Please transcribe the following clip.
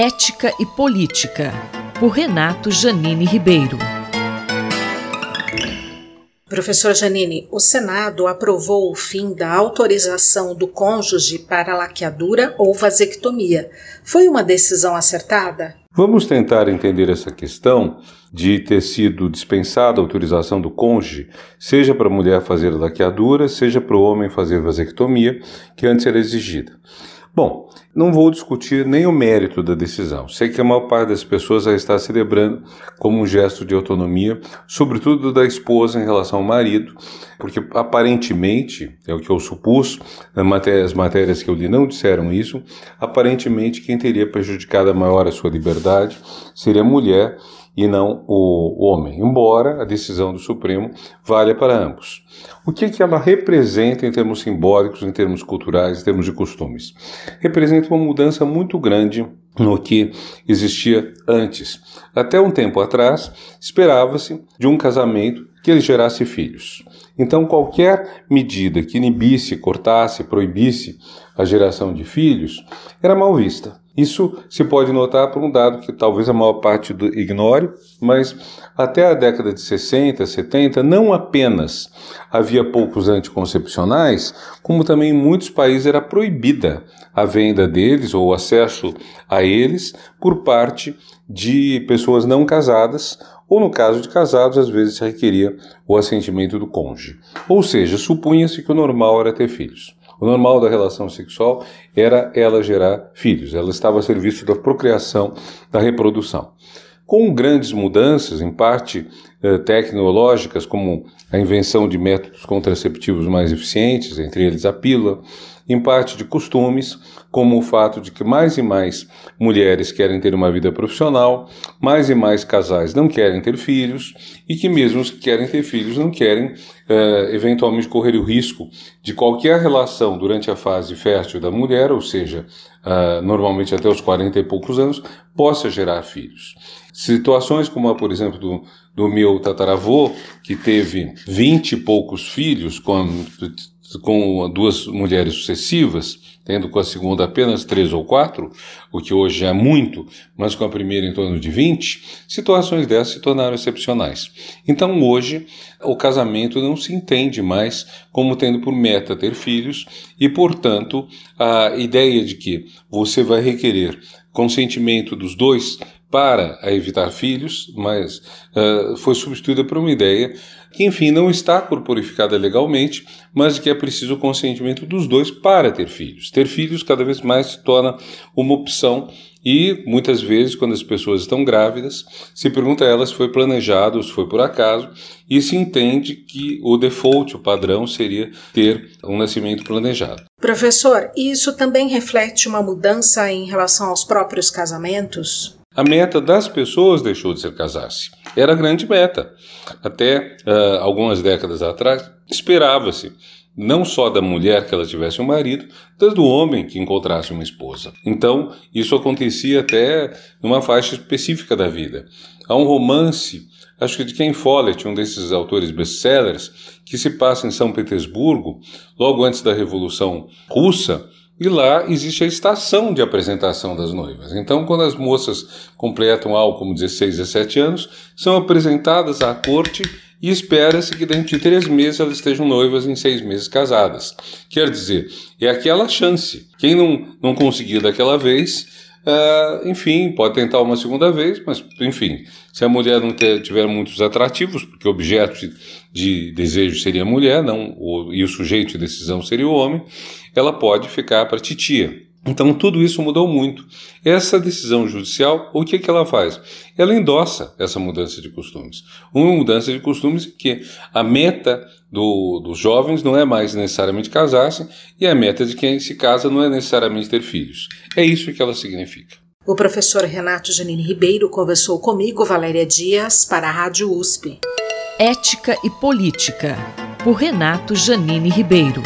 Ética e Política, por Renato Janine Ribeiro. Professor Janine, o Senado aprovou o fim da autorização do cônjuge para laqueadura ou vasectomia. Foi uma decisão acertada? Vamos tentar entender essa questão de ter sido dispensada a autorização do cônjuge, seja para a mulher fazer laqueadura, seja para o homem fazer vasectomia, que antes era exigida. Bom, não vou discutir nem o mérito da decisão. Sei que a maior parte das pessoas já está celebrando como um gesto de autonomia, sobretudo da esposa em relação ao marido, porque aparentemente, é o que eu supus, as matérias que eu li não disseram isso, aparentemente quem teria prejudicado maior a sua liberdade seria a mulher e não o homem, embora a decisão do Supremo valha para ambos. O que, que ela representa em termos simbólicos, em termos culturais, em termos de costumes? Representa uma mudança muito grande no que existia antes. Até um tempo atrás, esperava-se de um casamento que ele gerasse filhos. Então, qualquer medida que inibisse, cortasse, proibisse a geração de filhos era mal vista. Isso se pode notar por um dado que talvez a maior parte do ignore, mas até a década de 60, 70, não apenas havia poucos anticoncepcionais, como também em muitos países era proibida a venda deles ou o acesso a eles por parte de pessoas não casadas, ou no caso de casados, às vezes se requeria o assentimento do cônjuge. Ou seja, supunha-se que o normal era ter filhos. O normal da relação sexual era ela gerar filhos, ela estava a serviço da procriação, da reprodução. Com grandes mudanças, em parte tecnológicas, como a invenção de métodos contraceptivos mais eficientes, entre eles a pílula, em parte de costumes, como o fato de que mais e mais mulheres querem ter uma vida profissional, mais e mais casais não querem ter filhos e que mesmo os que querem ter filhos não querem uh, eventualmente correr o risco de qualquer relação durante a fase fértil da mulher, ou seja, uh, normalmente até os 40 e poucos anos, possa gerar filhos. Situações como a, por exemplo, do, do meu tataravô, que teve 20 e poucos filhos com com duas mulheres sucessivas, tendo com a segunda apenas três ou quatro, o que hoje é muito, mas com a primeira em torno de 20, situações dessas se tornaram excepcionais. Então hoje o casamento não se entende mais como tendo por meta ter filhos e, portanto, a ideia de que você vai requerer consentimento dos dois para evitar filhos, mas uh, foi substituída por uma ideia que, enfim, não está corporificada legalmente, mas que é preciso o consentimento dos dois para ter filhos. Ter filhos cada vez mais se torna uma opção e muitas vezes, quando as pessoas estão grávidas, se pergunta a elas se foi planejado ou se foi por acaso, e se entende que o default, o padrão, seria ter um nascimento planejado. Professor, isso também reflete uma mudança em relação aos próprios casamentos? A meta das pessoas deixou de ser casar-se. Era a grande meta. Até uh, algumas décadas atrás, esperava-se não só da mulher que ela tivesse um marido, mas do homem que encontrasse uma esposa. Então, isso acontecia até numa faixa específica da vida. Há um romance, acho que de Ken Follett, um desses autores best-sellers, que se passa em São Petersburgo, logo antes da Revolução Russa, e lá existe a estação de apresentação das noivas. Então, quando as moças completam algo como 16, 17 anos, são apresentadas à corte e espera-se que dentro de três meses elas estejam noivas em seis meses casadas. Quer dizer, é aquela chance. Quem não, não conseguir daquela vez, uh, enfim, pode tentar uma segunda vez, mas enfim, se a mulher não ter, tiver muitos atrativos, porque o objeto de, de desejo seria a mulher, não, o, e o sujeito de decisão seria o homem, ela pode ficar para titia. Então tudo isso mudou muito. Essa decisão judicial, o que, que ela faz? Ela endossa essa mudança de costumes. Uma mudança de costumes que a meta do, dos jovens não é mais necessariamente casar-se e a meta de quem se casa não é necessariamente ter filhos. É isso que ela significa. O professor Renato Janine Ribeiro conversou comigo, Valéria Dias, para a Rádio USP. Ética e Política, por Renato Janine Ribeiro.